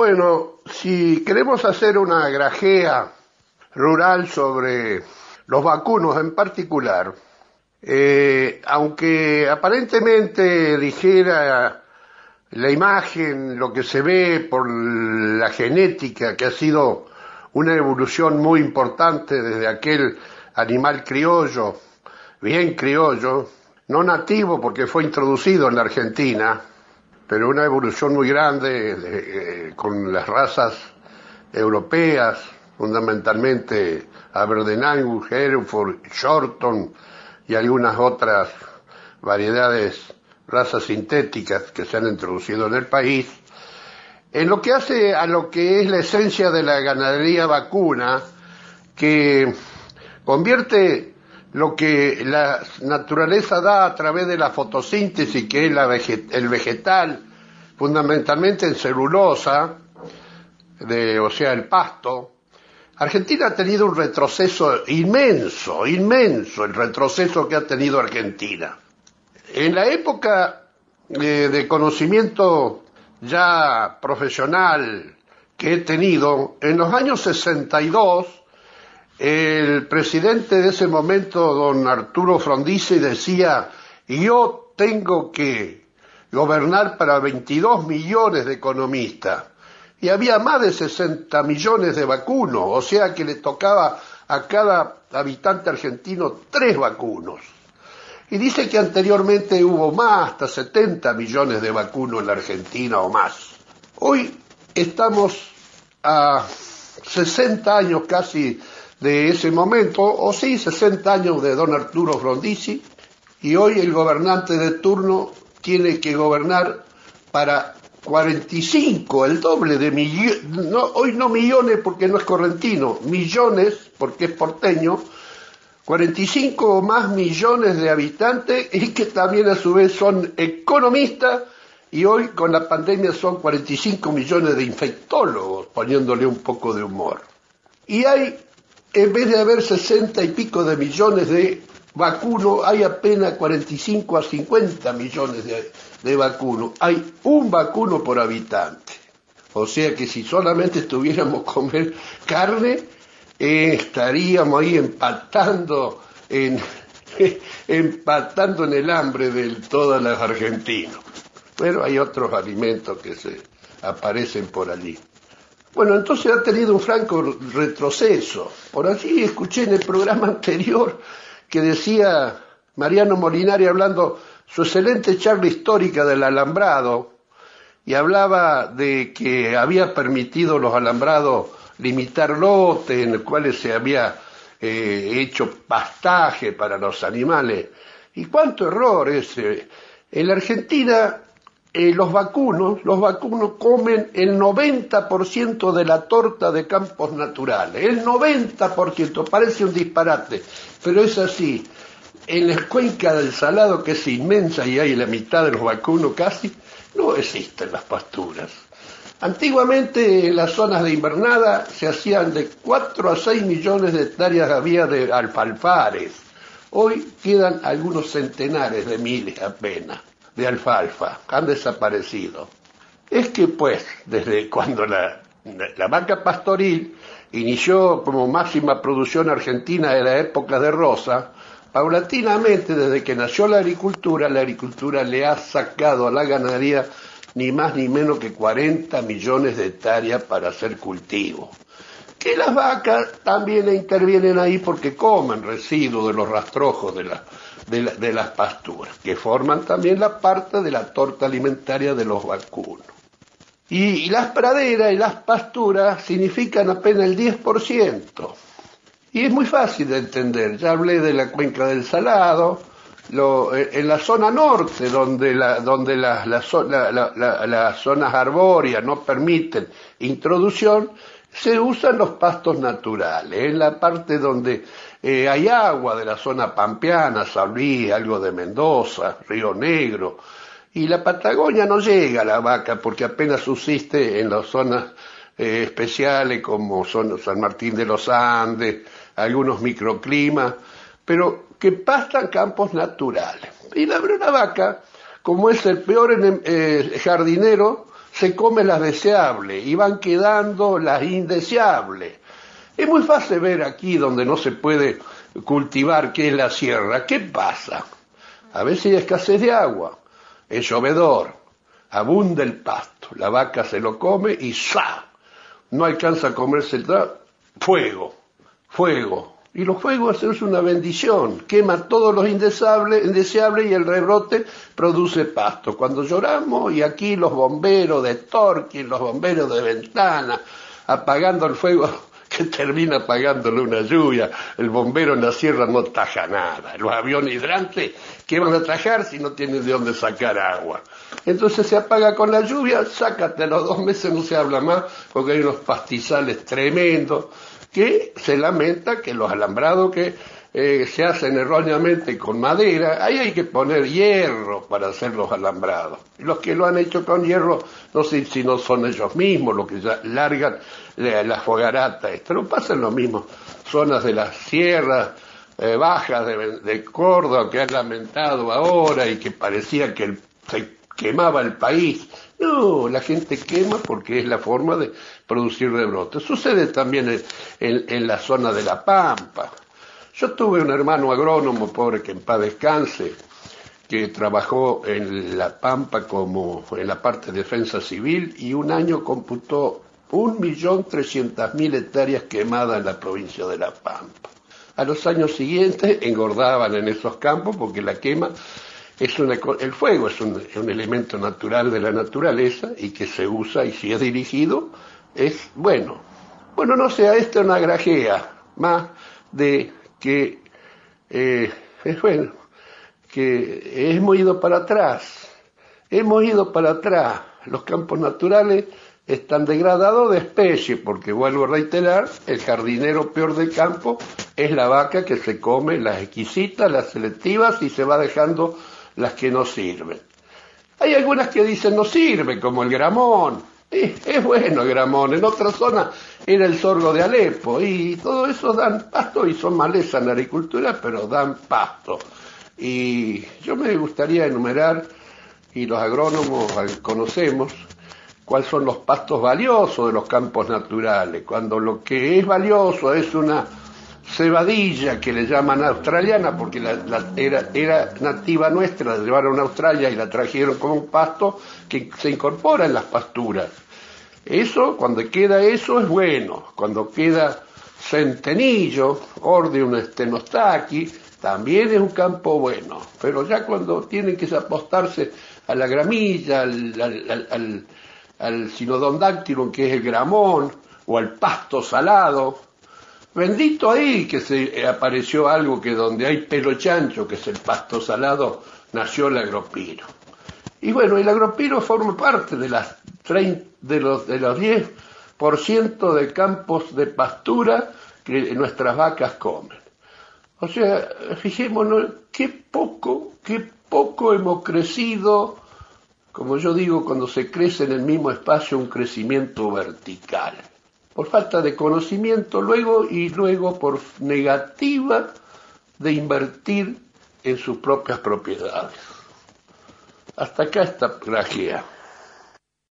Bueno, si queremos hacer una grajea rural sobre los vacunos en particular, eh, aunque aparentemente dijera la imagen, lo que se ve por la genética, que ha sido una evolución muy importante desde aquel animal criollo, bien criollo, no nativo porque fue introducido en la Argentina, pero una evolución muy grande eh, con las razas europeas, fundamentalmente Aberdeen Angus, Hereford, Shorton y algunas otras variedades, razas sintéticas que se han introducido en el país. En lo que hace a lo que es la esencia de la ganadería vacuna, que convierte lo que la naturaleza da a través de la fotosíntesis, que es el vegetal, fundamentalmente en celulosa, de, o sea, el pasto, Argentina ha tenido un retroceso inmenso, inmenso el retroceso que ha tenido Argentina. En la época eh, de conocimiento ya profesional que he tenido, en los años 62, el presidente de ese momento, don Arturo Frondizi, decía, yo tengo que gobernar para 22 millones de economistas y había más de 60 millones de vacunos, o sea que le tocaba a cada habitante argentino tres vacunos. Y dice que anteriormente hubo más, hasta 70 millones de vacunos en la Argentina o más. Hoy estamos a 60 años casi de ese momento, o sí, 60 años de don Arturo Frondizi, y hoy el gobernante de turno tiene que gobernar para 45, el doble de millones, hoy no millones porque no es correntino, millones porque es porteño, 45 o más millones de habitantes y que también a su vez son economistas y hoy con la pandemia son 45 millones de infectólogos, poniéndole un poco de humor. Y hay, en vez de haber 60 y pico de millones de vacunos, hay apenas 45 a 50 millones de, de vacuno. Hay un vacuno por habitante. O sea que si solamente estuviéramos comer carne, eh, estaríamos ahí empatando en, empatando en el hambre de todas las argentinos. Pero hay otros alimentos que se aparecen por allí. Bueno, entonces ha tenido un franco retroceso. Por allí escuché en el programa anterior que decía Mariano Molinari hablando su excelente charla histórica del alambrado y hablaba de que había permitido los alambrados limitar lotes en los cuales se había eh, hecho pastaje para los animales. ¿Y cuánto error ese? En la Argentina eh, los vacunos, los vacunos comen el 90% de la torta de campos naturales, el 90%, parece un disparate, pero es así en la cuenca del Salado, que es inmensa y hay la mitad de los vacunos casi, no existen las pasturas. Antiguamente en las zonas de invernada se hacían de 4 a 6 millones de hectáreas había de alfalfares. Hoy quedan algunos centenares de miles apenas de alfalfa, han desaparecido. Es que pues, desde cuando la, la vaca pastoril inició como máxima producción argentina de la época de Rosa, Paulatinamente, desde que nació la agricultura, la agricultura le ha sacado a la ganadería ni más ni menos que 40 millones de hectáreas para hacer cultivo. Que las vacas también intervienen ahí porque comen residuos de los rastrojos de, las pasturas, que forman también la parte de la torta alimentaria de los vacunos. Y, las praderas y las pasturas significan apenas el 10%. Y es muy fácil de entender. Ya hablé de la cuenca del Salado, eh, en la zona norte, donde las zonas arbóreas no permiten introducción, se usan los pastos naturales. En la parte donde eh, hay agua de la zona pampeana, San algo de Mendoza, Río Negro, y la Patagonia no llega a la vaca porque apenas subsiste en las zonas eh, especiales como son San Martín de los Andes, algunos microclimas, pero que pastan campos naturales. Y la bruna vaca, como es el peor eh, jardinero, se come las deseables y van quedando las indeseables. Es muy fácil ver aquí donde no se puede cultivar, que es la sierra. ¿Qué pasa? A veces hay escasez de agua, es llovedor, abunda el pasto, la vaca se lo come y ¡sa! No alcanza a comerse el fuego, fuego. Y los fuegos es una bendición, quema todos los indeseables, indeseables y el rebrote produce pasto. Cuando lloramos y aquí los bomberos de Torquín, los bomberos de Ventana, apagando el fuego que termina apagándole una lluvia, el bombero en la sierra no taja nada, los aviones hidrantes, ¿qué van a tajar si no tienen de dónde sacar agua? Entonces se apaga con la lluvia, sácate los dos meses, no se habla más, porque hay unos pastizales tremendos, que se lamenta que los alambrados que eh, se hacen erróneamente con madera, ahí hay que poner hierro para hacer los alambrados. Los que lo han hecho con hierro, no sé si no son ellos mismos los que ya largan la, fogarata. Esto no pasa en lo mismo. Zonas de las sierras eh, bajas de, Córdoba que han lamentado ahora y que parecía que se quemaba el país. No, la gente quema porque es la forma de producir rebrotes. Sucede también en la zona de La Pampa yo tuve un hermano agrónomo, pobre que en paz descanse, que trabajó en La Pampa como en la parte de defensa civil y un año computó un millón trescientas mil hectáreas quemadas en la provincia de La Pampa. A los años siguientes engordaban en esos campos porque la quema es el fuego es un, un, elemento natural de la naturaleza y que se usa y si es dirigido es bueno. Bueno, no sea esta una grajea más de que eh, es bueno, que hemos ido para atrás, hemos ido para atrás, los campos naturales están degradados de especie, porque vuelvo a reiterar, el jardinero peor del campo es la vaca que se come las exquisitas, las selectivas y se va dejando las que no sirven. Hay algunas que dicen no sirve, como el gramón, es bueno Gramón, en otra zona era el sorgo de Alepo y todo eso dan pasto y son maleza en la agricultura, pero dan pasto. Y yo me gustaría enumerar, y los agrónomos conocemos, cuáles son los pastos valiosos de los campos naturales, cuando lo que es valioso es una cebadilla que le llaman australiana, porque la, era, era, nativa nuestra, la llevaron a Australia y la trajeron como un pasto que se incorpora en las pasturas. Eso, cuando queda eso, es bueno. Cuando queda centenillo, ordeum estenostaqui, también es un campo bueno. Pero ya cuando tienen que apostarse a la gramilla, al, al, al, que es el gramón, o al pasto salado, Bendito ahí que se apareció algo que donde hay pelo chancho, que es el pasto salado, nació el agropiro. Y bueno, el agropiro forma parte de, las de los, de los 10% de campos de pastura que nuestras vacas comen. O sea, fijémonos qué poco, qué poco hemos crecido, como yo digo, cuando se crece en el mismo espacio un crecimiento vertical por falta de conocimiento luego y luego por negativa de invertir en sus propias propiedades. Hasta acá está grajea.